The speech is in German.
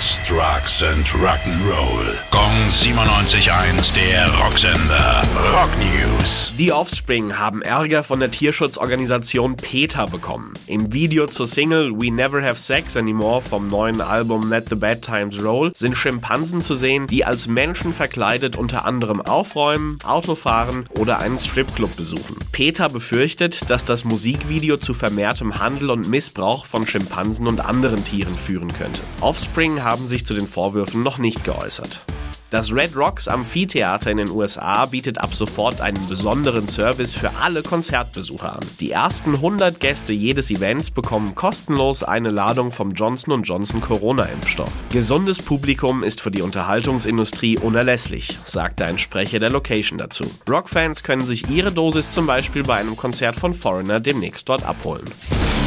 Sex, Drugs and Rock'n'Roll. Gong 97.1, der Rocksender. Rock News. Die Offspring haben Ärger von der Tierschutzorganisation PETA bekommen. Im Video zur Single We Never Have Sex Anymore vom neuen Album Let the Bad Times Roll sind Schimpansen zu sehen, die als Menschen verkleidet unter anderem aufräumen, Auto fahren oder einen Stripclub besuchen. PETA befürchtet, dass das Musikvideo zu vermehrtem Handel und Missbrauch von Schimpansen und anderen Tieren führen könnte. Offspring haben sich zu den Vorwürfen noch nicht geäußert. Das Red Rocks Amphitheater in den USA bietet ab sofort einen besonderen Service für alle Konzertbesucher an. Die ersten 100 Gäste jedes Events bekommen kostenlos eine Ladung vom Johnson Johnson Corona-Impfstoff. Gesundes Publikum ist für die Unterhaltungsindustrie unerlässlich, sagte ein Sprecher der Location dazu. Rockfans können sich ihre Dosis zum Beispiel bei einem Konzert von Foreigner demnächst dort abholen.